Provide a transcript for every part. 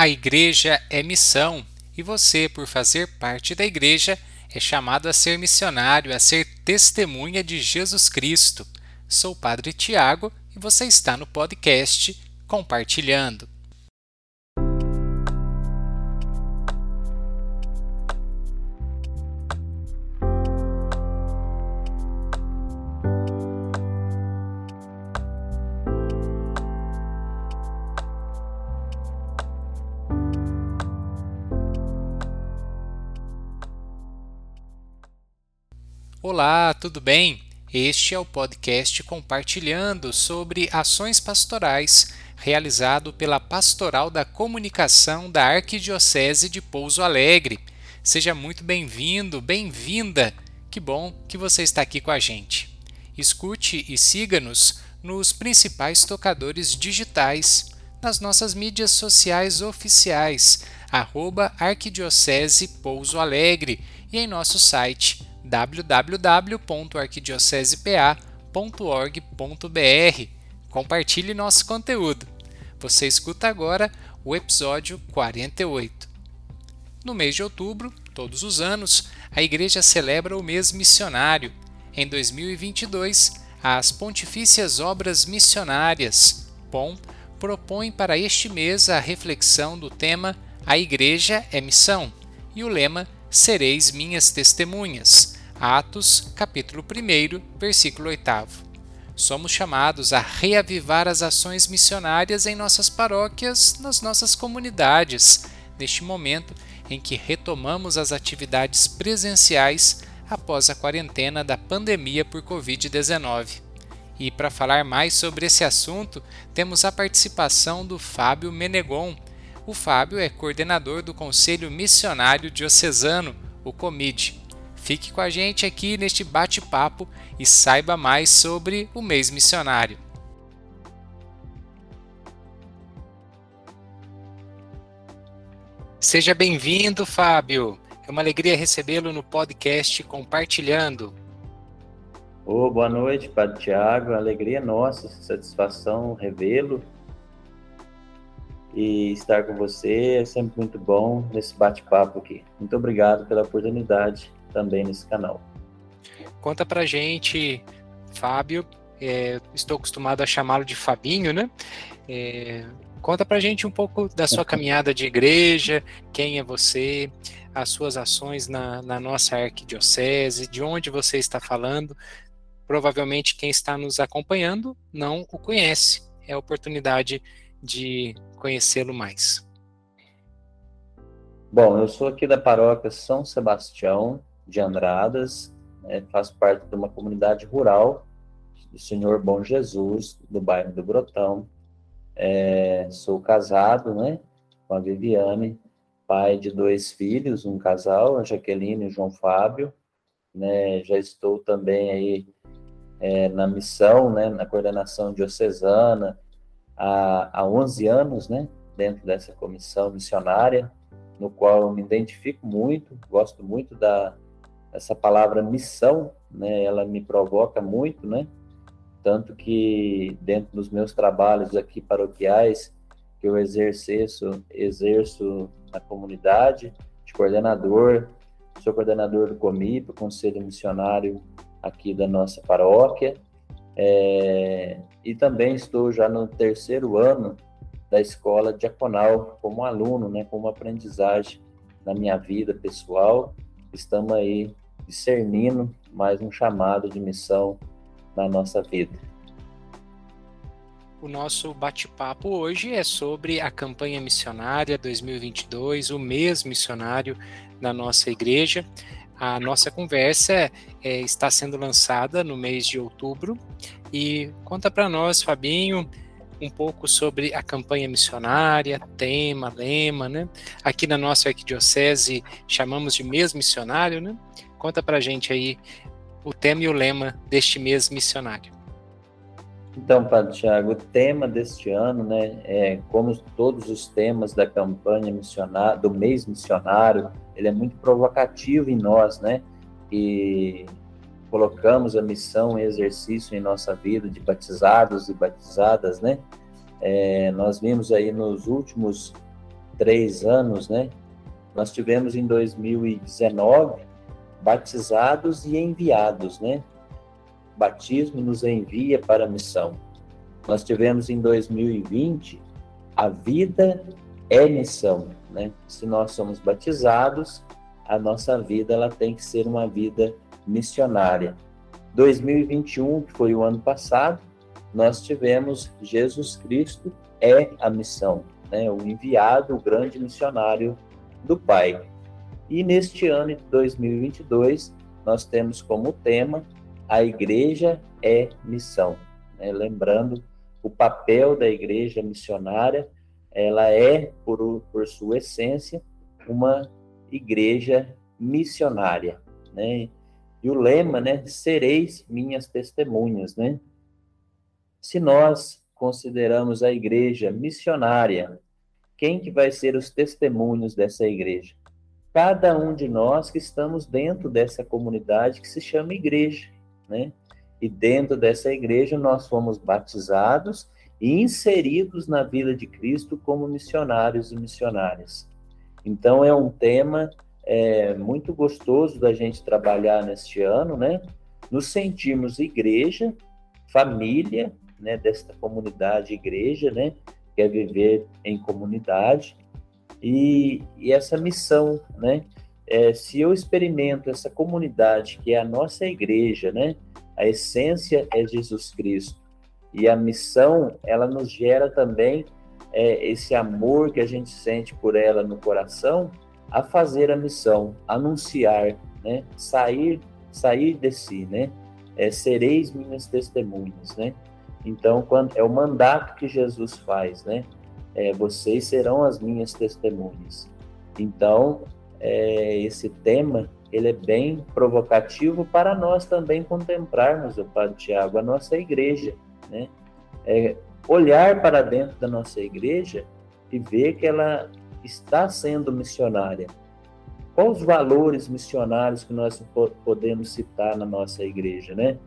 A igreja é missão e você, por fazer parte da igreja, é chamado a ser missionário, a ser testemunha de Jesus Cristo. Sou o Padre Tiago e você está no podcast Compartilhando. Olá, tudo bem? Este é o podcast compartilhando sobre ações pastorais realizado pela Pastoral da Comunicação da Arquidiocese de Pouso Alegre. Seja muito bem-vindo, bem-vinda. Que bom que você está aqui com a gente. Escute e siga-nos nos principais tocadores digitais, nas nossas mídias sociais oficiais, arroba Arquidiocese Pouso Alegre e em nosso site www.arquidiocespa.org.br. Compartilhe nosso conteúdo. Você escuta agora o episódio 48. No mês de outubro, todos os anos, a Igreja celebra o mês missionário. Em 2022, as Pontifícias Obras Missionárias, POM, propõem para este mês a reflexão do tema A Igreja é Missão e o lema Sereis Minhas Testemunhas Atos, capítulo 1, versículo 8. Somos chamados a reavivar as ações missionárias em nossas paróquias, nas nossas comunidades, neste momento em que retomamos as atividades presenciais após a quarentena da pandemia por Covid-19. E para falar mais sobre esse assunto, temos a participação do Fábio Menegon. O Fábio é coordenador do Conselho Missionário Diocesano, o COMID. Fique com a gente aqui neste bate-papo e saiba mais sobre o mês missionário. Seja bem-vindo, Fábio. É uma alegria recebê-lo no podcast Compartilhando. Oh, boa noite, Padre Tiago. Alegria nossa, satisfação revê-lo e estar com você é sempre muito bom nesse bate-papo aqui. Muito obrigado pela oportunidade também nesse canal. Conta pra gente, Fábio, é, estou acostumado a chamá-lo de Fabinho, né? É, conta pra gente um pouco da sua caminhada de igreja, quem é você, as suas ações na, na nossa arquidiocese, de onde você está falando. Provavelmente quem está nos acompanhando não o conhece. É a oportunidade de conhecê-lo mais. Bom, eu sou aqui da paróquia São Sebastião, de Andradas, né, faço parte de uma comunidade rural do Senhor Bom Jesus, do bairro do Brotão. É, sou casado, né, com a Viviane, pai de dois filhos, um casal, a Jaqueline e o João Fábio. Né, já estou também aí é, na missão, né, na coordenação diocesana, há, há 11 anos, né, dentro dessa comissão missionária, no qual eu me identifico muito, gosto muito da, essa palavra missão, né, ela me provoca muito, né? Tanto que dentro dos meus trabalhos aqui paroquiais que eu exerço, exerço na comunidade de coordenador, sou coordenador do COMIP, Conselho Missionário aqui da nossa paróquia, é, e também estou já no terceiro ano da escola diaconal como aluno, né, como aprendizagem na minha vida pessoal. Estamos aí discernindo mais um chamado de missão na nossa vida. O nosso bate-papo hoje é sobre a campanha missionária 2022, o mês missionário na nossa igreja. A nossa conversa é, está sendo lançada no mês de outubro e conta para nós, Fabinho, um pouco sobre a campanha missionária, tema, lema, né? Aqui na nossa arquidiocese chamamos de mês missionário, né? Conta pra gente aí o tema e o lema deste mês missionário. Então, Padre Tiago, o tema deste ano, né, é como todos os temas da campanha missionária, do mês missionário, ele é muito provocativo em nós, né, e colocamos a missão em exercício em nossa vida de batizados e batizadas, né, é, nós vimos aí nos últimos três anos, né? Nós tivemos em 2019 batizados e enviados, né? Batismo nos envia para a missão. Nós tivemos em 2020 a vida é missão, né? Se nós somos batizados, a nossa vida ela tem que ser uma vida missionária. 2021, que foi o ano passado, nós tivemos Jesus Cristo é a missão, né? O enviado, o grande missionário do Pai. E neste ano de 2022, nós temos como tema a igreja é missão. Né? Lembrando o papel da igreja missionária, ela é, por, por sua essência, uma igreja missionária. Né? E o lema, né, sereis minhas testemunhas, né? Se nós consideramos a igreja missionária, quem que vai ser os testemunhos dessa igreja? cada um de nós que estamos dentro dessa comunidade que se chama igreja, né? E dentro dessa igreja nós fomos batizados e inseridos na vida de Cristo como missionários e missionárias. Então é um tema é, muito gostoso da gente trabalhar neste ano, né? Nos sentimos igreja, família, né? Desta comunidade igreja, né? Quer viver em comunidade e, e essa missão, né? É, se eu experimento essa comunidade que é a nossa igreja, né? A essência é Jesus Cristo e a missão ela nos gera também é, esse amor que a gente sente por ela no coração a fazer a missão, anunciar, né? Sair, sair de si, né? É, sereis minhas testemunhas, né? Então, quando é o mandato que Jesus faz, né? é, vocês serão as minhas testemunhas. Então, é, esse tema ele é bem provocativo para nós também contemplarmos, o Padre Tiago, a nossa igreja, né? É, olhar para dentro da nossa igreja e ver que ela está sendo missionária. Quais os valores missionários que nós podemos citar na nossa igreja, né?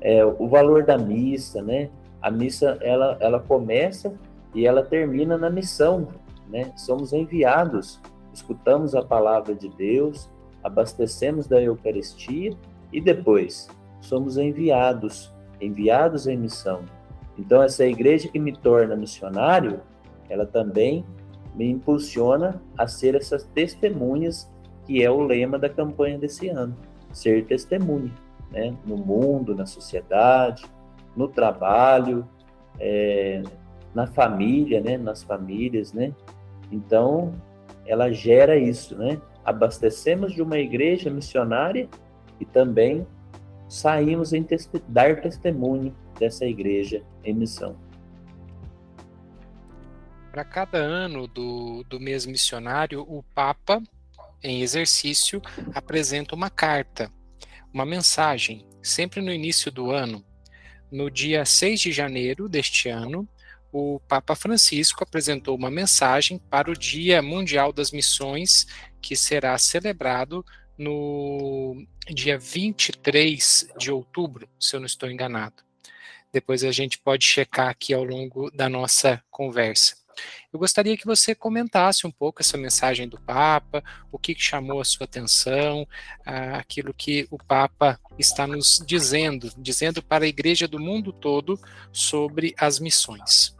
É, o valor da missa, né? A missa ela, ela começa e ela termina na missão, né? Somos enviados, escutamos a palavra de Deus, abastecemos da Eucaristia e depois somos enviados, enviados em missão. Então essa igreja que me torna missionário, ela também me impulsiona a ser essas testemunhas que é o lema da campanha desse ano, ser testemunha, né? No mundo, na sociedade, no trabalho, é, na família, né, nas famílias, né? Então, ela gera isso, né? Abastecemos de uma igreja missionária e também saímos em dar testemunho dessa igreja em missão. Para cada ano do, do mês missionário, o Papa, em exercício, apresenta uma carta, uma mensagem, sempre no início do ano. No dia 6 de janeiro deste ano, o Papa Francisco apresentou uma mensagem para o Dia Mundial das Missões, que será celebrado no dia 23 de outubro, se eu não estou enganado. Depois a gente pode checar aqui ao longo da nossa conversa. Eu gostaria que você comentasse um pouco essa mensagem do Papa, o que chamou a sua atenção, aquilo que o Papa está nos dizendo, dizendo para a igreja do mundo todo sobre as missões.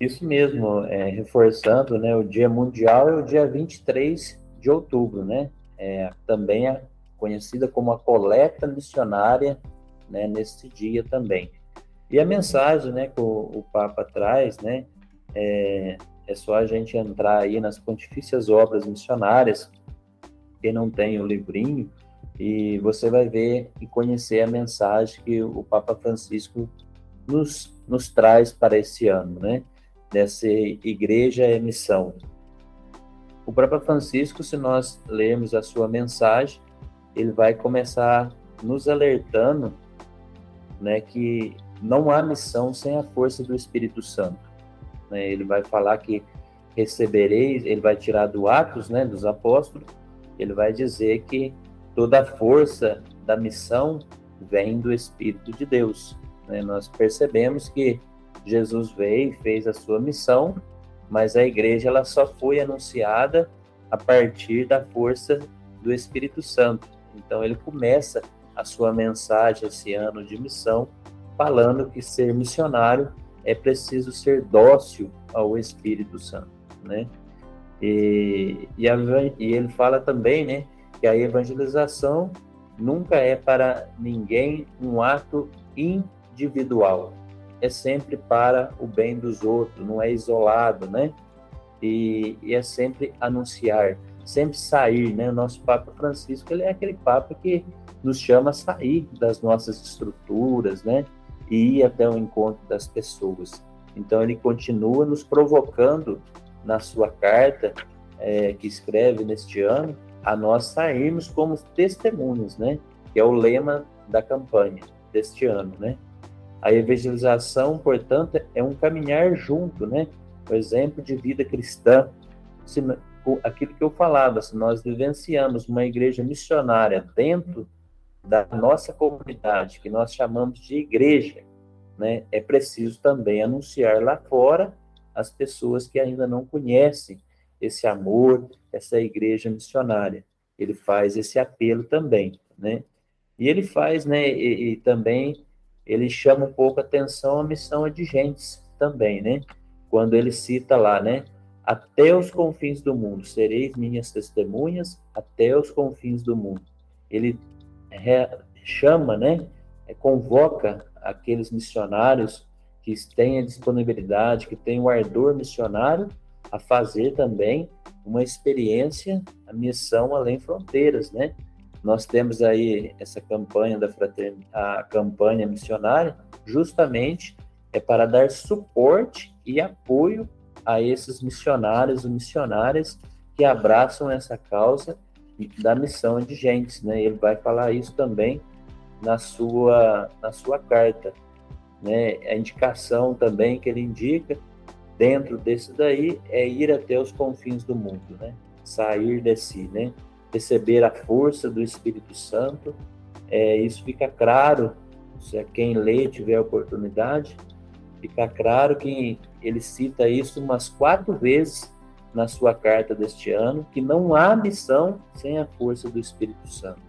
Isso mesmo, é, reforçando, né, o Dia Mundial é o dia 23 de outubro, né? É, também é conhecida como a coleta missionária, né, nesse dia também. E a mensagem, né, que o, o Papa traz, né, é, é só a gente entrar aí nas pontifícias obras missionárias, quem não tem o livrinho, e você vai ver e conhecer a mensagem que o Papa Francisco nos, nos traz para esse ano, né? dessa igreja é missão. O Papa Francisco, se nós lermos a sua mensagem, ele vai começar nos alertando né, que não há missão sem a força do Espírito Santo. Né? Ele vai falar que recebereis, ele vai tirar do Atos né, dos Apóstolos, ele vai dizer que toda a força da missão vem do Espírito de Deus. Né? Nós percebemos que Jesus veio e fez a sua missão mas a igreja ela só foi anunciada a partir da força do Espírito Santo. Então ele começa a sua mensagem esse ano de missão falando que ser missionário é preciso ser dócil ao Espírito Santo, né? E, e, a, e ele fala também, né, que a evangelização nunca é para ninguém um ato individual, é sempre para o bem dos outros, não é isolado, né? E, e é sempre anunciar, sempre sair, né? O nosso Papa Francisco, ele é aquele Papa que nos chama a sair das nossas estruturas, né? E ir até o encontro das pessoas. Então, ele continua nos provocando na sua carta é, que escreve neste ano a nós sairmos como testemunhas, né? Que é o lema da campanha deste ano, né? A evangelização, portanto, é um caminhar junto, né? O exemplo de vida cristã, se, aquilo que eu falava, se nós vivenciamos uma igreja missionária dentro da nossa comunidade, que nós chamamos de igreja, né? É preciso também anunciar lá fora as pessoas que ainda não conhecem esse amor, essa igreja missionária. Ele faz esse apelo também, né? E ele faz, né, e, e também ele chama um pouco a atenção a missão de gentes também, né? Quando ele cita lá, né? Até os confins do mundo, sereis minhas testemunhas até os confins do mundo. Ele chama, né? É, convoca aqueles missionários que têm a disponibilidade, que têm o ardor missionário, a fazer também uma experiência, a missão além fronteiras, né? Nós temos aí essa campanha da fraternidade, a campanha missionária, justamente é para dar suporte e apoio a esses missionários e missionárias que abraçam essa causa da missão de gentes, né? Ele vai falar isso também na sua na sua carta, né? A indicação também que ele indica dentro desse daí é ir até os confins do mundo, né? Sair de si, né? receber a força do Espírito Santo. É, isso fica claro, se quem lê tiver a oportunidade, fica claro que ele cita isso umas quatro vezes na sua carta deste ano, que não há missão sem a força do Espírito Santo.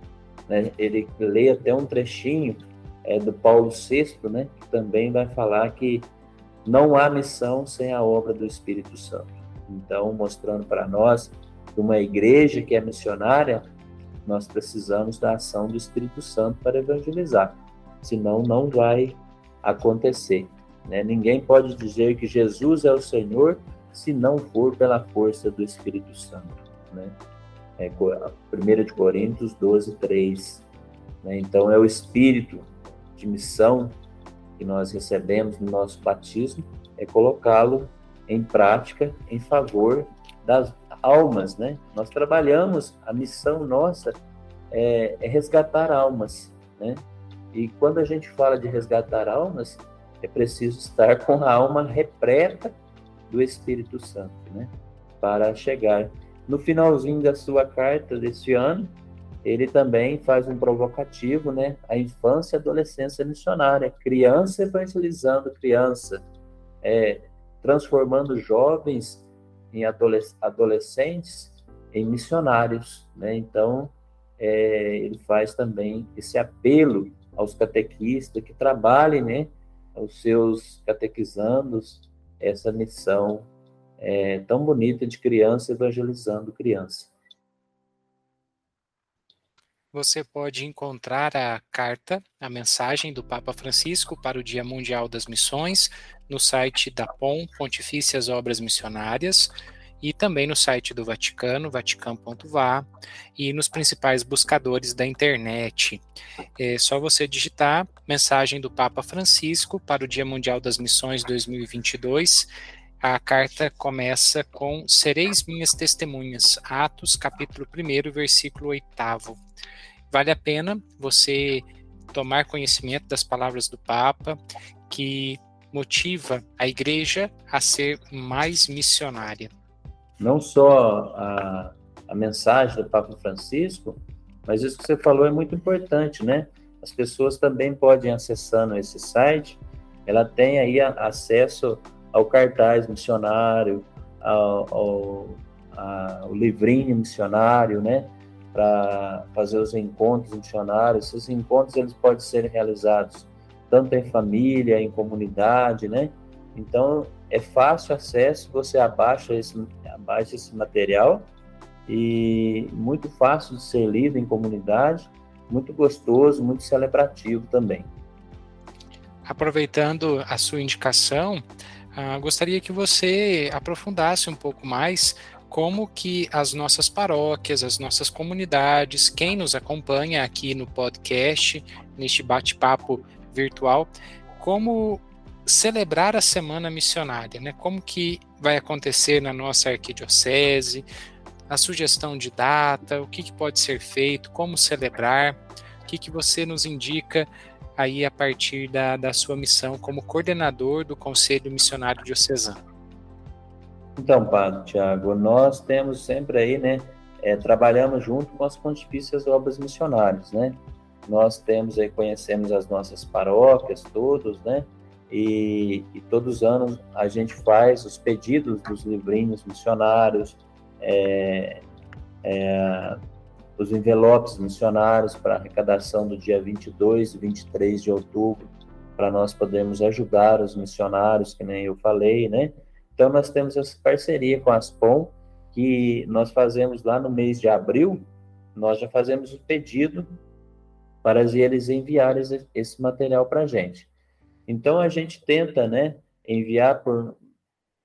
Né? Ele lê até um trechinho é, do Paulo VI, né, que também vai falar que não há missão sem a obra do Espírito Santo. Então, mostrando para nós de uma igreja que é missionária, nós precisamos da ação do Espírito Santo para evangelizar. Senão, não vai acontecer. Né? Ninguém pode dizer que Jesus é o Senhor se não for pela força do Espírito Santo. Né? É 1 de Coríntios 12, 3. Né? Então, é o Espírito de missão que nós recebemos no nosso batismo, é colocá-lo em prática em favor das almas, né? Nós trabalhamos, a missão nossa é, é resgatar almas, né? E quando a gente fala de resgatar almas, é preciso estar com a alma repleta do Espírito Santo, né? Para chegar. No finalzinho da sua carta deste ano, ele também faz um provocativo, né? A infância e adolescência missionária, criança evangelizando criança, é, transformando jovens em adolescentes em missionários, né? Então é, ele faz também esse apelo aos catequistas que trabalhem, né, aos seus catequizandos essa missão é, tão bonita de criança evangelizando criança. Você pode encontrar a carta, a mensagem do Papa Francisco para o Dia Mundial das Missões no site da POM, Pontifícias Obras Missionárias, e também no site do Vaticano, vaticano.va, e nos principais buscadores da internet. É só você digitar mensagem do Papa Francisco para o Dia Mundial das Missões 2022. A carta começa com Sereis minhas testemunhas, Atos, capítulo 1, versículo 8. Vale a pena você tomar conhecimento das palavras do Papa, que motiva a igreja a ser mais missionária. Não só a, a mensagem do Papa Francisco, mas isso que você falou é muito importante, né? As pessoas também podem acessando esse site, ela tem aí acesso ao cartaz missionário, ao, ao, ao livrinho missionário, né? Para fazer os encontros missionários. Esses encontros eles podem ser realizados tanto em família, em comunidade, né? Então é fácil acesso, você abaixa esse, abaixa esse material e muito fácil de ser lido em comunidade, muito gostoso, muito celebrativo também. Aproveitando a sua indicação, uh, gostaria que você aprofundasse um pouco mais como que as nossas paróquias, as nossas comunidades, quem nos acompanha aqui no podcast, neste bate-papo virtual, como celebrar a semana missionária, né? Como que vai acontecer na nossa arquidiocese, a sugestão de data, o que, que pode ser feito, como celebrar, o que, que você nos indica aí a partir da, da sua missão como coordenador do Conselho Missionário Diocesano. Então, Padre Tiago, nós temos sempre aí, né, é, trabalhamos junto com as Pontifícias Obras Missionárias, né? Nós temos aí, conhecemos as nossas paróquias, todos, né? E, e, todos os anos a gente faz os pedidos dos livrinhos missionários, é, é, os envelopes missionários para arrecadação do dia 22 e 23 de outubro, para nós podermos ajudar os missionários, que nem eu falei, né? Então, nós temos essa parceria com a Aspom, que nós fazemos lá no mês de abril, nós já fazemos o pedido para eles enviarem esse material para a gente. Então a gente tenta, né, enviar por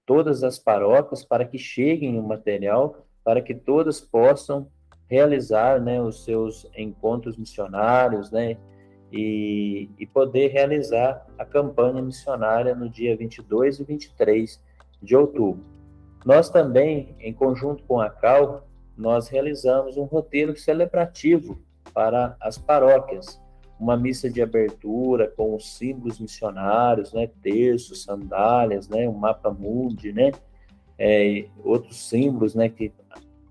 todas as paróquias para que cheguem o material, para que todas possam realizar, né, os seus encontros missionários, né, e, e poder realizar a campanha missionária no dia 22 e 23 de outubro. Nós também, em conjunto com a CAL, nós realizamos um roteiro celebrativo para as paróquias. Uma missa de abertura com os símbolos missionários, né, terços, sandálias, né, um mapa mundi, né, é, outros símbolos, né, que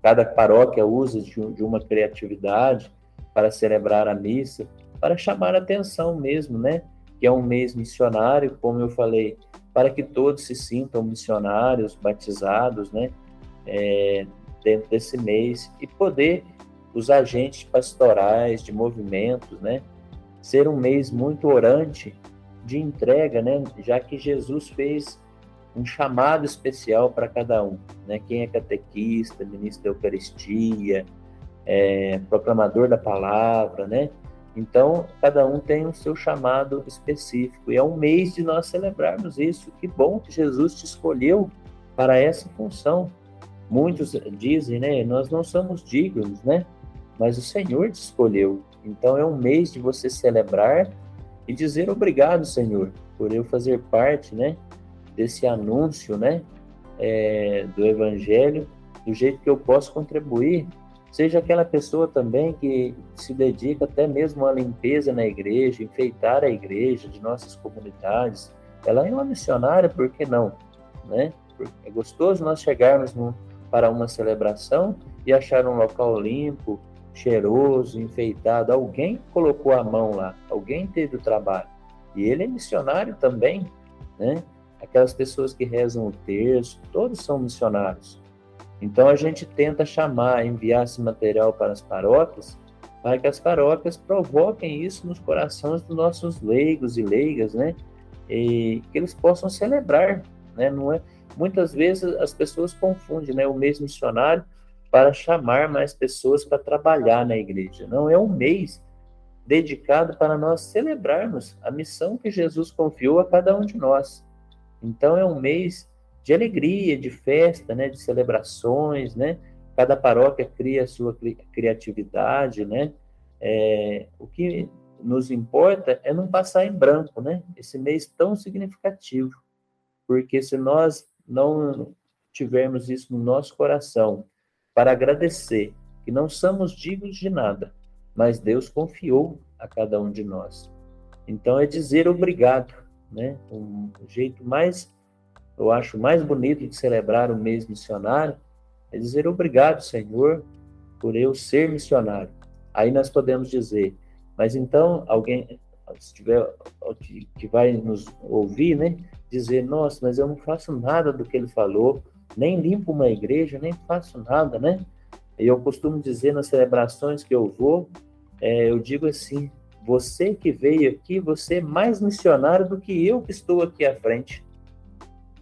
cada paróquia usa de, de uma criatividade para celebrar a missa, para chamar a atenção mesmo, né, que é um mês missionário, como eu falei, para que todos se sintam missionários, batizados, né, é, dentro desse mês e poder os agentes pastorais de movimentos, né? Ser um mês muito orante de entrega, né? Já que Jesus fez um chamado especial para cada um, né? Quem é catequista, ministro da Eucaristia, é, proclamador da palavra, né? Então, cada um tem o seu chamado específico e é um mês de nós celebrarmos isso. Que bom que Jesus te escolheu para essa função. Muitos dizem, né? Nós não somos dignos, né? mas o Senhor te escolheu. Então é um mês de você celebrar e dizer obrigado, Senhor, por eu fazer parte, né, desse anúncio, né, é, do Evangelho, do jeito que eu posso contribuir. Seja aquela pessoa também que se dedica até mesmo à limpeza na igreja, enfeitar a igreja de nossas comunidades. Ela é uma missionária, por que não? Né? É gostoso nós chegarmos no, para uma celebração e achar um local limpo, cheiroso, enfeitado. Alguém colocou a mão lá, alguém teve o trabalho. E ele é missionário também, né? Aquelas pessoas que rezam o terço, todos são missionários. Então a gente tenta chamar, enviar esse material para as paróquias, para que as paróquias provoquem isso nos corações dos nossos leigos e leigas, né? E que eles possam celebrar, né? Não é? Muitas vezes as pessoas confundem, né? O mês missionário para chamar mais pessoas para trabalhar na igreja. Não é um mês dedicado para nós celebrarmos a missão que Jesus confiou a cada um de nós. Então é um mês de alegria, de festa, né, de celebrações, né? Cada paróquia cria a sua criatividade, né? É, o que nos importa é não passar em branco, né? Esse mês tão significativo, porque se nós não tivermos isso no nosso coração, para agradecer que não somos dignos de nada, mas Deus confiou a cada um de nós. Então é dizer obrigado, né? Um jeito mais, eu acho mais bonito de celebrar o mês missionário é dizer obrigado, Senhor, por eu ser missionário. Aí nós podemos dizer, mas então alguém se tiver que vai nos ouvir, né, dizer, nossa, mas eu não faço nada do que ele falou, nem limpo uma igreja, nem faço nada, né? Eu costumo dizer nas celebrações que eu vou, é, eu digo assim: você que veio aqui, você é mais missionário do que eu que estou aqui à frente.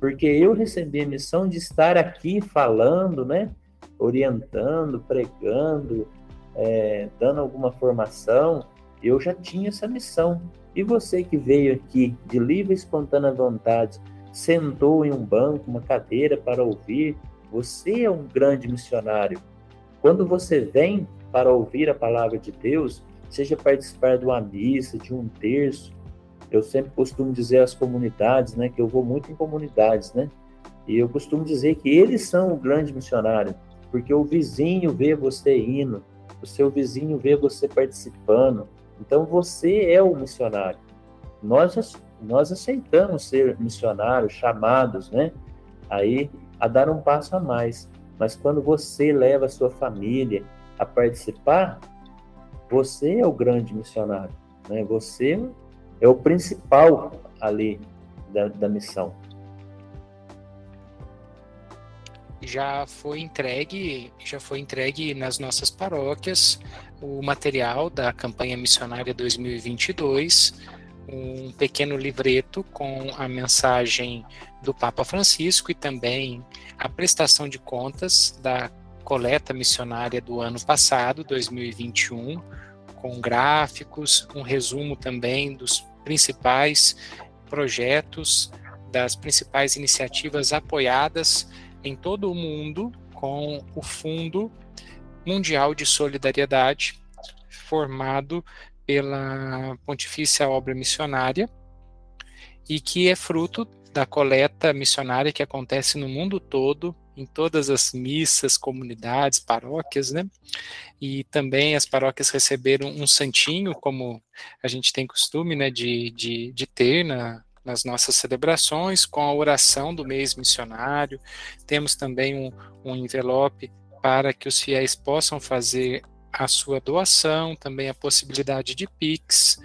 Porque eu recebi a missão de estar aqui falando, né? Orientando, pregando, é, dando alguma formação. Eu já tinha essa missão. E você que veio aqui de livre e espontânea vontade, sentou em um banco, uma cadeira para ouvir, você é um grande missionário. Quando você vem para ouvir a palavra de Deus, seja participar de uma missa, de um terço, eu sempre costumo dizer às comunidades, né, que eu vou muito em comunidades, né, e eu costumo dizer que eles são o grande missionário, porque o vizinho vê você indo, o seu vizinho vê você participando, então você é o missionário. Nós nós aceitamos ser missionários, chamados, né, aí a dar um passo a mais. Mas quando você leva a sua família a participar, você é o grande missionário, né? Você é o principal ali da, da missão. Já foi entregue, já foi entregue nas nossas paróquias o material da campanha missionária 2022, um pequeno livreto com a mensagem do Papa Francisco e também a prestação de contas da coleta missionária do ano passado, 2021, com gráficos, um resumo também dos principais projetos, das principais iniciativas apoiadas em todo o mundo com o Fundo Mundial de Solidariedade, formado pela Pontifícia Obra Missionária e que é fruto da coleta missionária que acontece no mundo todo, em todas as missas, comunidades, paróquias, né? E também as paróquias receberam um santinho, como a gente tem costume, né, de, de, de ter na, nas nossas celebrações, com a oração do mês missionário. Temos também um, um envelope para que os fiéis possam fazer a sua doação, também a possibilidade de Pix.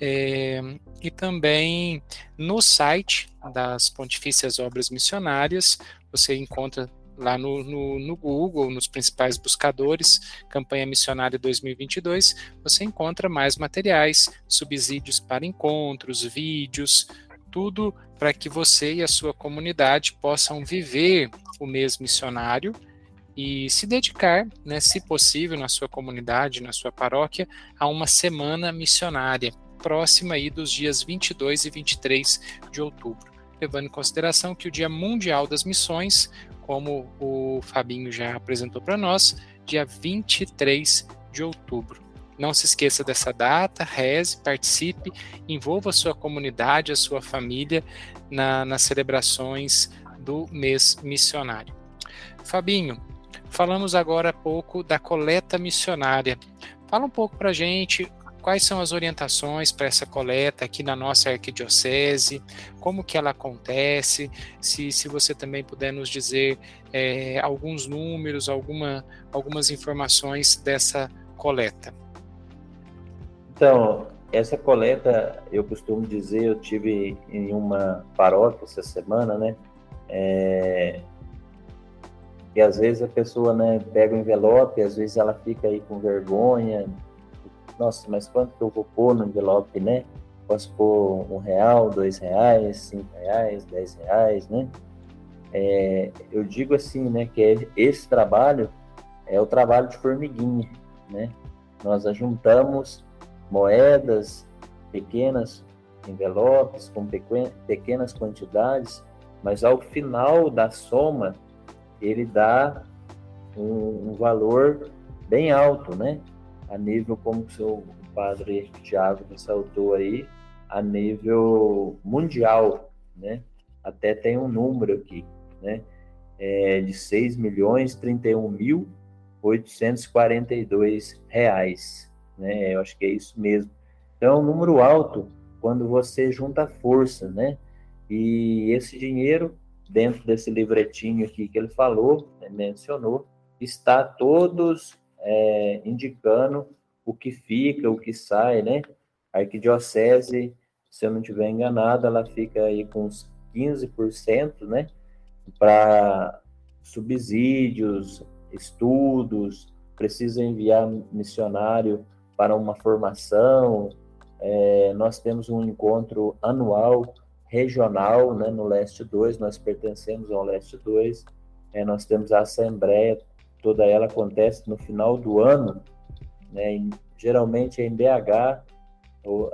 É, e também no site das Pontifícias Obras Missionárias, você encontra lá no, no, no, Google, nos principais buscadores, Campanha Missionária 2022, você encontra mais materiais, subsídios para encontros, vídeos, tudo para que você e a sua comunidade possam viver o mês missionário e se dedicar, né, se possível, na sua comunidade, na sua paróquia, a uma semana missionária, próxima aí dos dias 22 e 23 de outubro, levando em consideração que o Dia Mundial das Missões, como o Fabinho já apresentou para nós, dia 23 de outubro. Não se esqueça dessa data, reze, participe, envolva a sua comunidade, a sua família na, nas celebrações do mês missionário. Fabinho, Falamos agora pouco da coleta missionária. Fala um pouco para a gente quais são as orientações para essa coleta aqui na nossa arquidiocese, como que ela acontece, se, se você também puder nos dizer é, alguns números, alguma, algumas informações dessa coleta. Então, essa coleta, eu costumo dizer, eu tive em uma paróquia essa semana, né? É, e às vezes a pessoa né, pega o envelope, às vezes ela fica aí com vergonha. Nossa, mas quanto que eu vou pôr no envelope, né? Posso pôr um real, dois reais, cinco reais, dez reais, né? É, eu digo assim, né, que é, esse trabalho é o trabalho de formiguinha, né? Nós ajuntamos moedas, pequenas envelopes com pequenas quantidades, mas ao final da soma ele dá um, um valor bem alto, né? A nível, como o seu padre Tiago ressaltou aí, a nível mundial, né? Até tem um número aqui, né? É de 6 milhões 31 mil 842 reais, né? Eu acho que é isso mesmo. Então, é um número alto quando você junta força, né? E esse dinheiro dentro desse livretinho aqui que ele falou, né, mencionou, está todos é, indicando o que fica, o que sai, né? A arquidiocese, se eu não estiver enganado, ela fica aí com uns 15%, né? Para subsídios, estudos, precisa enviar missionário para uma formação. É, nós temos um encontro anual regional né, no Leste 2, nós pertencemos ao Leste 2. É, nós temos a Assembleia, toda ela acontece no final do ano, né, em, geralmente em BH. Ou,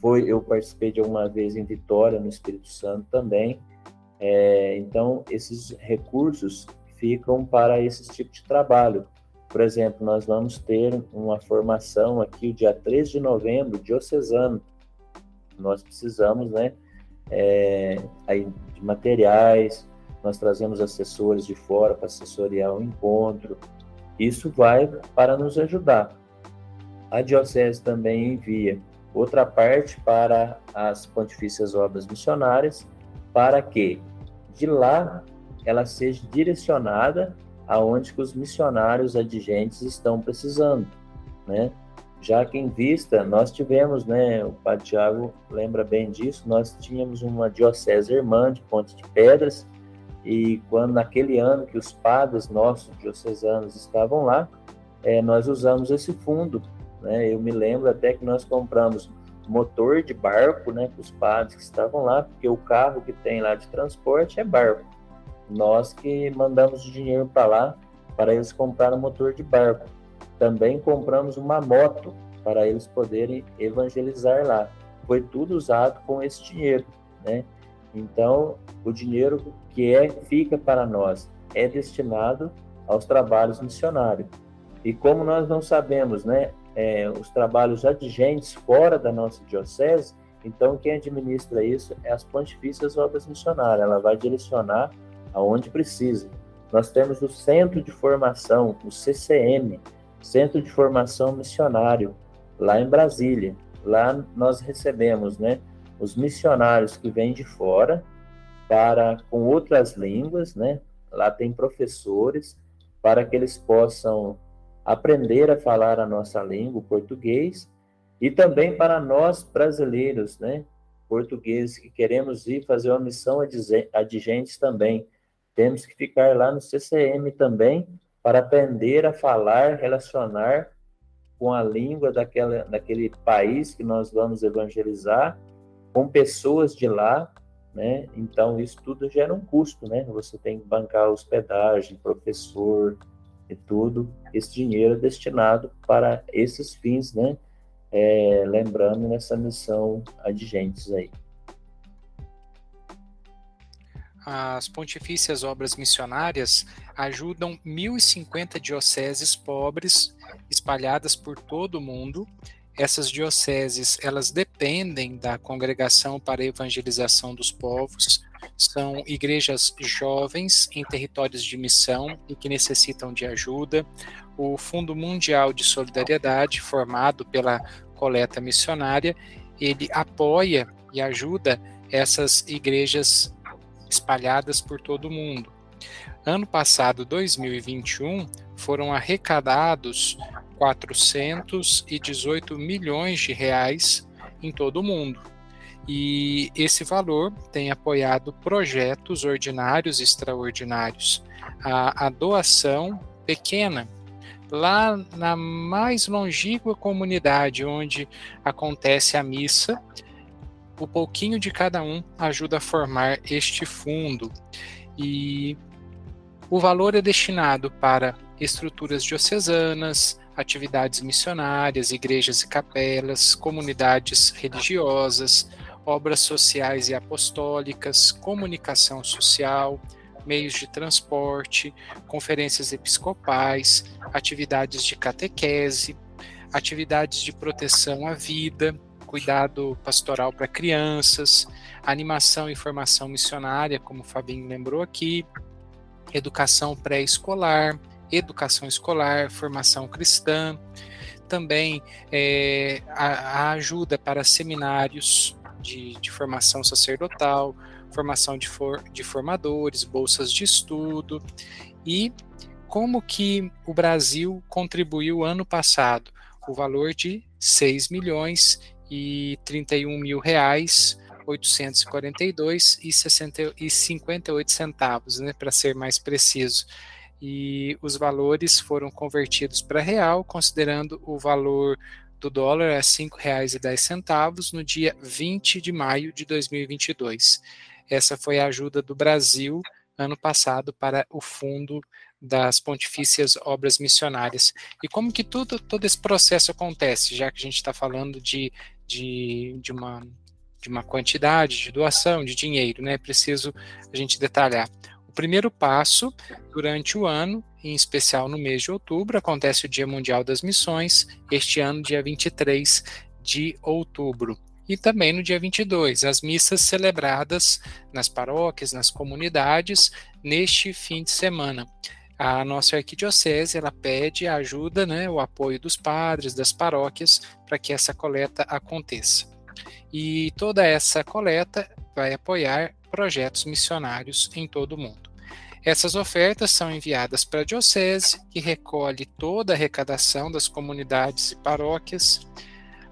foi, eu participei de alguma vez em Vitória, no Espírito Santo também. É, então, esses recursos ficam para esse tipo de trabalho. Por exemplo, nós vamos ter uma formação aqui o dia 3 de novembro, diocesano. Nós precisamos, né, é, aí, de materiais, nós trazemos assessores de fora para assessoriar o encontro. Isso vai para nos ajudar. A diocese também envia outra parte para as pontifícias obras missionárias, para que de lá ela seja direcionada aonde que os missionários adigentes estão precisando, né? Já que em vista, nós tivemos, né, o Padre Tiago lembra bem disso, nós tínhamos uma diocese irmã de Ponte de Pedras, e quando naquele ano que os padres nossos diocesanos estavam lá, é, nós usamos esse fundo, né? Eu me lembro até que nós compramos motor de barco, né, para os padres que estavam lá, porque o carro que tem lá de transporte é barco. Nós que mandamos o dinheiro para lá para eles comprarem motor de barco. Também compramos uma moto para eles poderem evangelizar lá. Foi tudo usado com esse dinheiro, né? Então, o dinheiro que é fica para nós é destinado aos trabalhos missionários. E como nós não sabemos, né, é, os trabalhos adigentes fora da nossa diocese, então quem administra isso é as Pontifícias Obras Missionárias. Ela vai direcionar aonde precisa. Nós temos o Centro de Formação, o CCM, Centro de Formação Missionário, lá em Brasília. Lá nós recebemos, né, os missionários que vêm de fora para com outras línguas, né? Lá tem professores para que eles possam aprender a falar a nossa língua, o português, e também para nós brasileiros, né? Portugueses que queremos ir fazer uma missão adigentes também. Temos que ficar lá no CCM também para aprender a falar, relacionar com a língua daquela, daquele país que nós vamos evangelizar, com pessoas de lá, né? Então, isso tudo gera um custo, né? Você tem que bancar hospedagem, professor e tudo. Esse dinheiro é destinado para esses fins, né? É, lembrando nessa missão adigentes aí. As pontifícias obras missionárias ajudam 1.050 dioceses pobres espalhadas por todo o mundo. Essas dioceses, elas dependem da congregação para a evangelização dos povos, são igrejas jovens em territórios de missão e que necessitam de ajuda. O Fundo Mundial de Solidariedade, formado pela coleta missionária, ele apoia e ajuda essas igrejas espalhadas por todo o mundo. Ano passado, 2021, foram arrecadados 418 milhões de reais em todo o mundo. E esse valor tem apoiado projetos ordinários e extraordinários. A, a doação pequena, lá na mais longínqua comunidade onde acontece a missa, o pouquinho de cada um ajuda a formar este fundo. E o valor é destinado para estruturas diocesanas, atividades missionárias, igrejas e capelas, comunidades religiosas, obras sociais e apostólicas, comunicação social, meios de transporte, conferências episcopais, atividades de catequese, atividades de proteção à vida, cuidado pastoral para crianças, animação e formação missionária, como o Fabinho lembrou aqui, educação pré-escolar, educação escolar, formação cristã, também é, a, a, ajuda para seminários de, de formação sacerdotal, formação de, for, de formadores, bolsas de estudo. E como que o Brasil contribuiu ano passado, o valor de 6 milhões e 31 mil reais 842,58 centavos, né, para ser mais preciso. E os valores foram convertidos para real, considerando o valor do dólar a R$ 5,10 no dia 20 de maio de 2022. Essa foi a ajuda do Brasil ano passado para o fundo das Pontifícias Obras Missionárias. E como que tudo, todo esse processo acontece, já que a gente está falando de, de, de, uma, de uma quantidade de doação de dinheiro, né? Preciso a gente detalhar. O primeiro passo, durante o ano, em especial no mês de outubro, acontece o Dia Mundial das Missões, este ano, dia 23 de outubro e também no dia 22, as missas celebradas nas paróquias, nas comunidades, neste fim de semana. A nossa arquidiocese ela pede a ajuda, né, o apoio dos padres, das paróquias, para que essa coleta aconteça. E toda essa coleta vai apoiar projetos missionários em todo o mundo. Essas ofertas são enviadas para a diocese, que recolhe toda a arrecadação das comunidades e paróquias.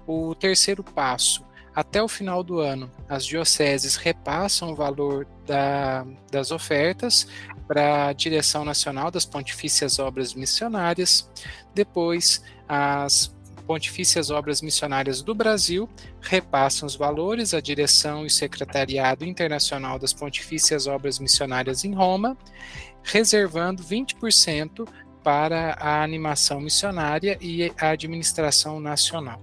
O terceiro passo até o final do ano, as dioceses repassam o valor da, das ofertas para a Direção Nacional das Pontifícias Obras Missionárias. Depois, as Pontifícias Obras Missionárias do Brasil repassam os valores à Direção e Secretariado Internacional das Pontifícias Obras Missionárias em Roma, reservando 20% para a animação missionária e a administração nacional.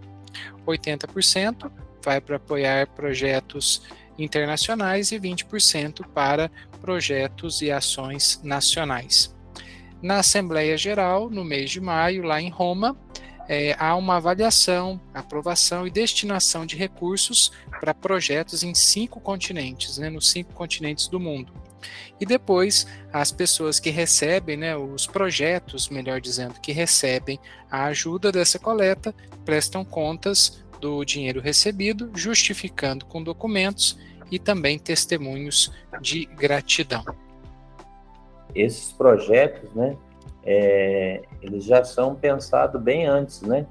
80% vai para apoiar projetos internacionais e 20% para projetos e ações nacionais. Na Assembleia Geral, no mês de maio, lá em Roma, é, há uma avaliação, aprovação e destinação de recursos para projetos em cinco continentes, né, nos cinco continentes do mundo. E depois, as pessoas que recebem, né, os projetos, melhor dizendo, que recebem a ajuda dessa coleta, prestam contas do dinheiro recebido, justificando com documentos e também testemunhos de gratidão. Esses projetos, né, é, eles já são pensados bem antes, né?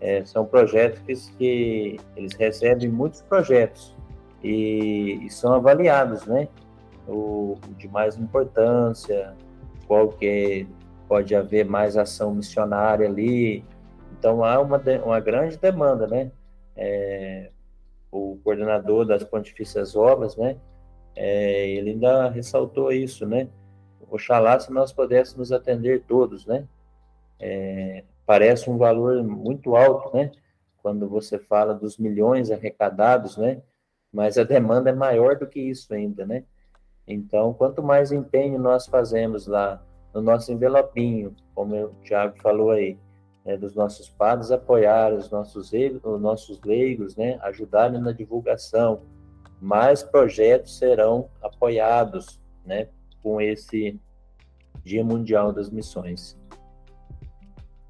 É, são projetos que, que, eles recebem muitos projetos e, e são avaliados, né? O, o, de mais importância, qual que pode haver mais ação missionária ali. Então há uma, uma grande demanda, né? é, o coordenador das Pontifícias Obras, né, é, ele ainda ressaltou isso, né, Oxalá se nós pudéssemos atender todos, né, é, parece um valor muito alto, né, quando você fala dos milhões arrecadados, né, mas a demanda é maior do que isso ainda, né, então, quanto mais empenho nós fazemos lá no nosso envelopinho, como o Tiago falou aí, né, dos nossos padres apoiar os nossos, os nossos leigos, né, ajudarem na divulgação. Mais projetos serão apoiados né, com esse Dia Mundial das Missões.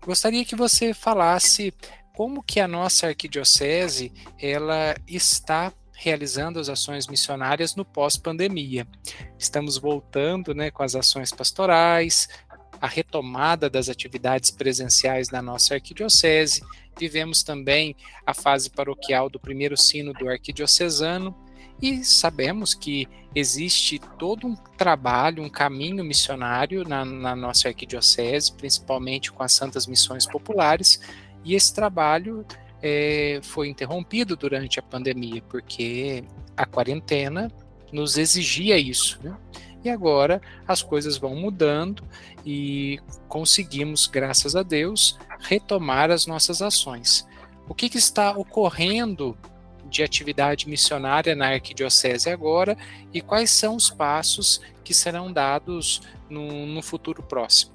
Gostaria que você falasse como que a nossa arquidiocese ela está realizando as ações missionárias no pós-pandemia. Estamos voltando né, com as ações pastorais, a retomada das atividades presenciais na nossa arquidiocese. Vivemos também a fase paroquial do primeiro sino do arquidiocesano e sabemos que existe todo um trabalho, um caminho missionário na, na nossa arquidiocese, principalmente com as santas missões populares, e esse trabalho é, foi interrompido durante a pandemia, porque a quarentena nos exigia isso. Né? E agora as coisas vão mudando e conseguimos, graças a Deus, retomar as nossas ações. O que, que está ocorrendo de atividade missionária na Arquidiocese agora e quais são os passos que serão dados no, no futuro próximo?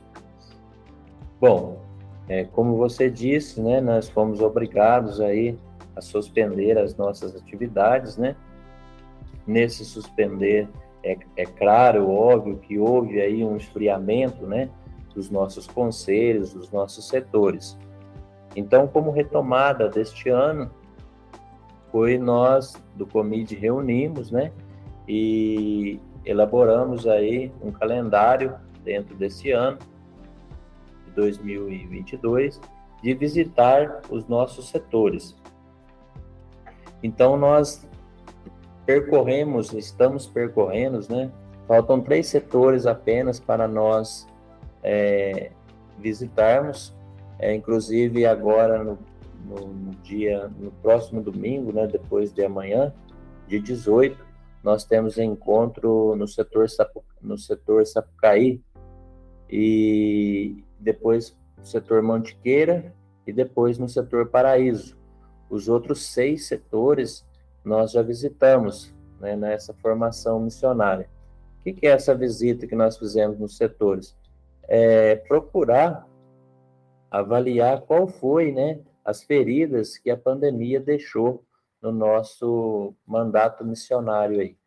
Bom, é, como você disse, né, nós fomos obrigados aí a suspender as nossas atividades, né? Nesse suspender, é, é claro, óbvio que houve aí um esfriamento, né, dos nossos conselhos, dos nossos setores. Então, como retomada deste ano, foi nós do COMID reunimos, né, e elaboramos aí um calendário dentro desse ano, de 2022, de visitar os nossos setores. Então, nós percorremos, estamos percorrendo, né? Faltam três setores apenas para nós é, visitarmos, é, inclusive agora no, no, no, dia, no próximo domingo, né, depois de amanhã, dia 18, nós temos encontro no setor, no setor Sapucaí e depois no setor Mantiqueira e depois no setor Paraíso. Os outros seis setores nós já visitamos né, nessa formação missionária. O que, que é essa visita que nós fizemos nos setores? É procurar avaliar qual foi né, as feridas que a pandemia deixou no nosso mandato missionário aí.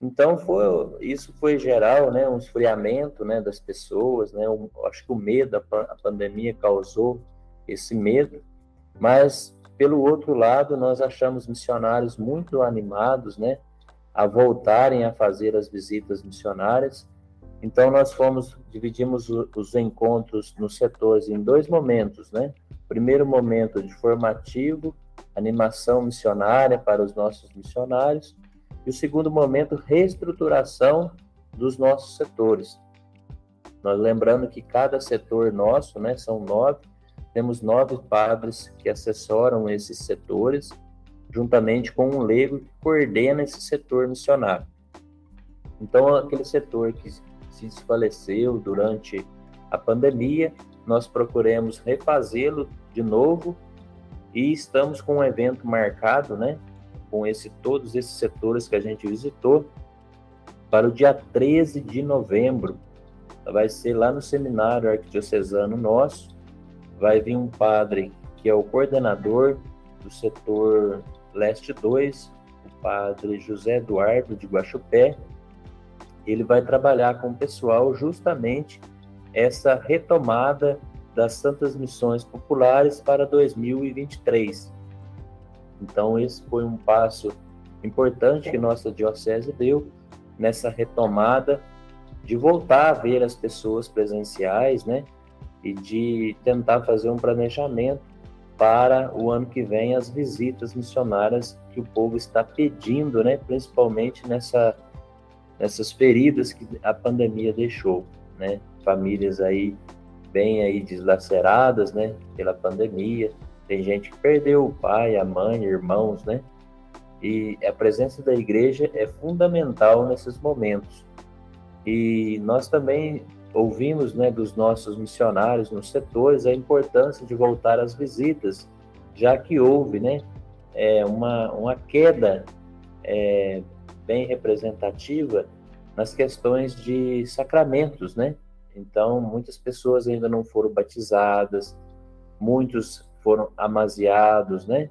Então foi isso foi geral, né, um esfriamento, né, das pessoas, né, um, acho que o medo a, pandemia causou esse medo, mas pelo outro lado nós achamos missionários muito animados, né, a voltarem a fazer as visitas missionárias. Então nós fomos dividimos os encontros nos setores em dois momentos, né? Primeiro momento de formativo animação missionária para os nossos missionários, e o segundo momento, reestruturação dos nossos setores. Nós lembrando que cada setor nosso, né, são nove, temos nove padres que assessoram esses setores, juntamente com um leigo que coordena esse setor missionário. Então, aquele setor que se desfaleceu durante a pandemia, nós procuremos refazê-lo de novo e estamos com um evento marcado, né, com esse todos esses setores que a gente visitou para o dia 13 de novembro. Vai ser lá no seminário arquidiocesano nosso. Vai vir um padre que é o coordenador do setor leste 2, o padre José Eduardo de Guaxupé. Ele vai trabalhar com o pessoal justamente essa retomada das Santas Missões Populares para 2023. Então, esse foi um passo importante que nossa Diocese deu nessa retomada de voltar a ver as pessoas presenciais, né? E de tentar fazer um planejamento para o ano que vem as visitas missionárias que o povo está pedindo, né? Principalmente nessa, nessas feridas que a pandemia deixou, né? Famílias aí bem aí deslaceradas, né, pela pandemia. Tem gente que perdeu o pai, a mãe, irmãos, né? E a presença da igreja é fundamental nesses momentos. E nós também ouvimos, né, dos nossos missionários nos setores a importância de voltar às visitas, já que houve, né, é, uma, uma queda é, bem representativa nas questões de sacramentos, né? Então, muitas pessoas ainda não foram batizadas, muitos foram amaziados, né?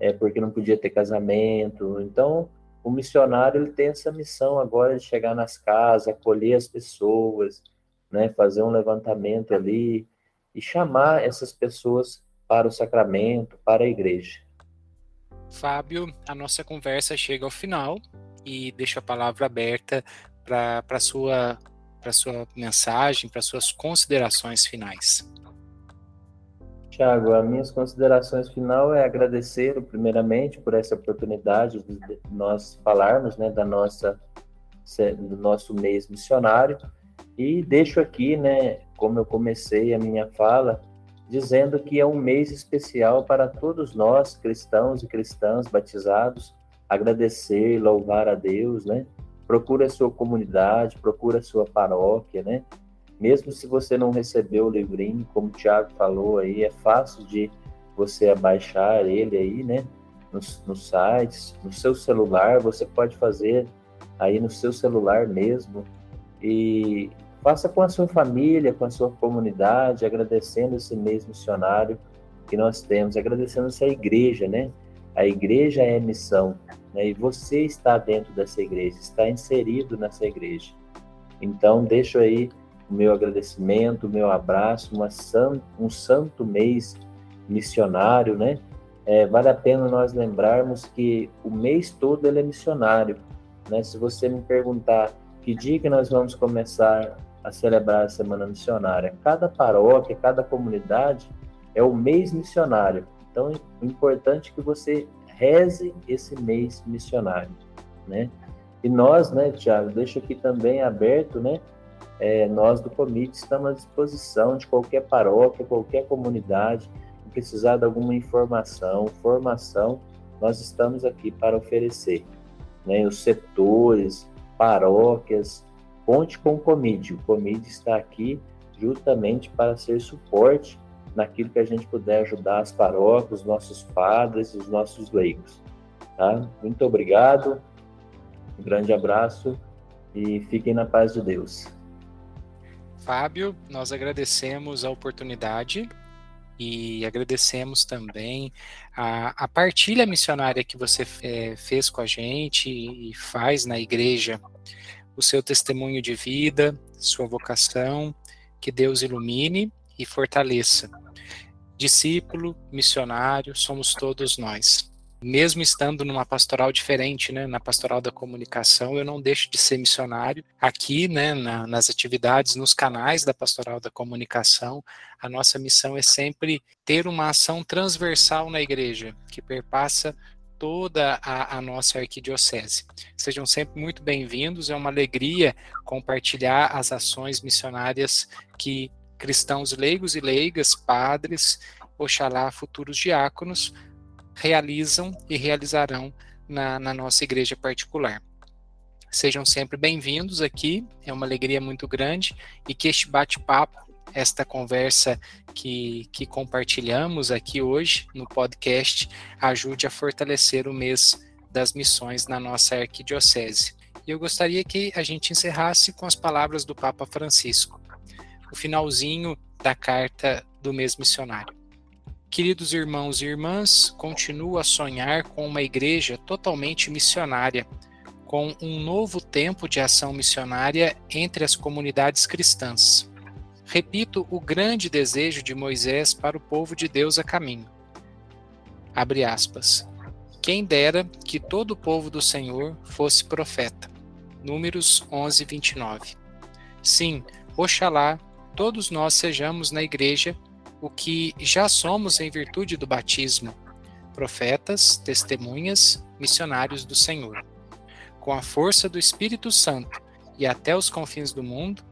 É porque não podia ter casamento. Então, o missionário ele tem essa missão agora de chegar nas casas, acolher as pessoas, né? Fazer um levantamento ali e chamar essas pessoas para o sacramento, para a igreja. Fábio, a nossa conversa chega ao final e deixo a palavra aberta para a sua para sua mensagem, para suas considerações finais. Tiago, as minhas considerações final é agradecer primeiramente por essa oportunidade de nós falarmos, né, da nossa do nosso mês missionário e deixo aqui, né, como eu comecei a minha fala, dizendo que é um mês especial para todos nós, cristãos e cristãs batizados, agradecer e louvar a Deus, né, procura a sua comunidade, procura a sua paróquia, né? Mesmo se você não recebeu o livrinho, como o Thiago falou aí, é fácil de você abaixar ele aí, né? Nos, nos sites, no seu celular, você pode fazer aí no seu celular mesmo e faça com a sua família, com a sua comunidade, agradecendo esse mês missionário que nós temos, agradecendo essa igreja, né? A igreja é missão, né? e você está dentro dessa igreja, está inserido nessa igreja. Então, deixo aí o meu agradecimento, o meu abraço, san, um santo mês missionário, né? É, vale a pena nós lembrarmos que o mês todo ele é missionário, né? Se você me perguntar que dia que nós vamos começar a celebrar a Semana Missionária, cada paróquia, cada comunidade é o mês missionário. Então, o importante é que você reze esse mês missionário. né? E nós, né, Tiago, deixo aqui também aberto, né? É, nós do Comite estamos à disposição de qualquer paróquia, qualquer comunidade, que precisar de alguma informação, formação, nós estamos aqui para oferecer. Né? Os setores, paróquias, conte com o Comide. O Comide está aqui justamente para ser suporte naquilo que a gente puder ajudar as paróquias, os nossos padres, os nossos leigos. Tá? Muito obrigado, um grande abraço e fiquem na paz de Deus. Fábio, nós agradecemos a oportunidade e agradecemos também a, a partilha missionária que você é, fez com a gente e faz na igreja, o seu testemunho de vida, sua vocação, que Deus ilumine e fortaleça. Discípulo, missionário, somos todos nós mesmo estando numa pastoral diferente, né, na pastoral da comunicação, eu não deixo de ser missionário. Aqui, né, na, nas atividades, nos canais da pastoral da comunicação, a nossa missão é sempre ter uma ação transversal na igreja, que perpassa toda a, a, nossa arquidiocese. Sejam sempre muito bem-vindos, é uma alegria compartilhar as ações missionárias que cristãos leigos e leigas, padres, oxalá futuros diáconos, realizam e realizarão na, na nossa igreja particular. Sejam sempre bem-vindos aqui, é uma alegria muito grande e que este bate-papo, esta conversa que, que compartilhamos aqui hoje no podcast, ajude a fortalecer o mês das missões na nossa arquidiocese. E eu gostaria que a gente encerrasse com as palavras do Papa Francisco, o finalzinho da carta do mês missionário. Queridos irmãos e irmãs, continuo a sonhar com uma igreja totalmente missionária, com um novo tempo de ação missionária entre as comunidades cristãs. Repito o grande desejo de Moisés para o povo de Deus a caminho. Abre aspas. Quem dera que todo o povo do Senhor fosse profeta. Números 11, 29. Sim, oxalá todos nós sejamos na igreja o que já somos em virtude do batismo, profetas, testemunhas, missionários do Senhor. Com a força do Espírito Santo e até os confins do mundo,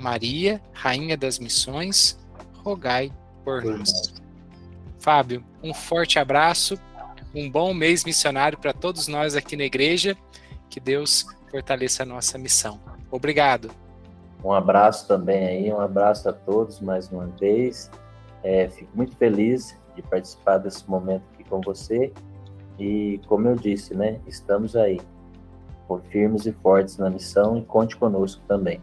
Maria, Rainha das Missões, rogai por nós. Fábio, um forte abraço, um bom mês missionário para todos nós aqui na igreja. Que Deus fortaleça a nossa missão. Obrigado. Um abraço também aí, um abraço a todos mais uma vez. É, fico muito feliz de participar desse momento aqui com você. E, como eu disse, né, estamos aí, firmes e fortes na missão e conte conosco também.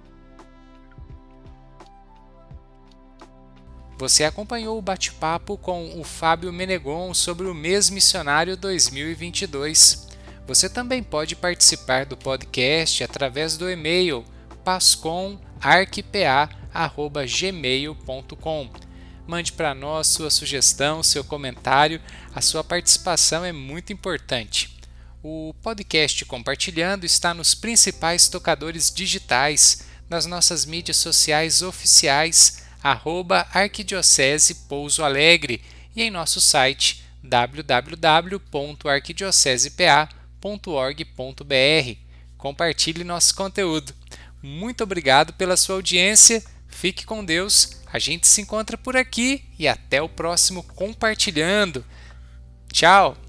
Você acompanhou o bate-papo com o Fábio Menegon sobre o mês missionário 2022. Você também pode participar do podcast através do e-mail pascomarqpa.gmail.com Mande para nós sua sugestão, seu comentário, a sua participação é muito importante. O podcast Compartilhando está nos principais tocadores digitais, nas nossas mídias sociais oficiais, arroba Arquidiocese Pouso Alegre e em nosso site www.arquidiocesepa.org.br. Compartilhe nosso conteúdo. Muito obrigado pela sua audiência. Fique com Deus a gente se encontra por aqui e até o próximo compartilhando. Tchau!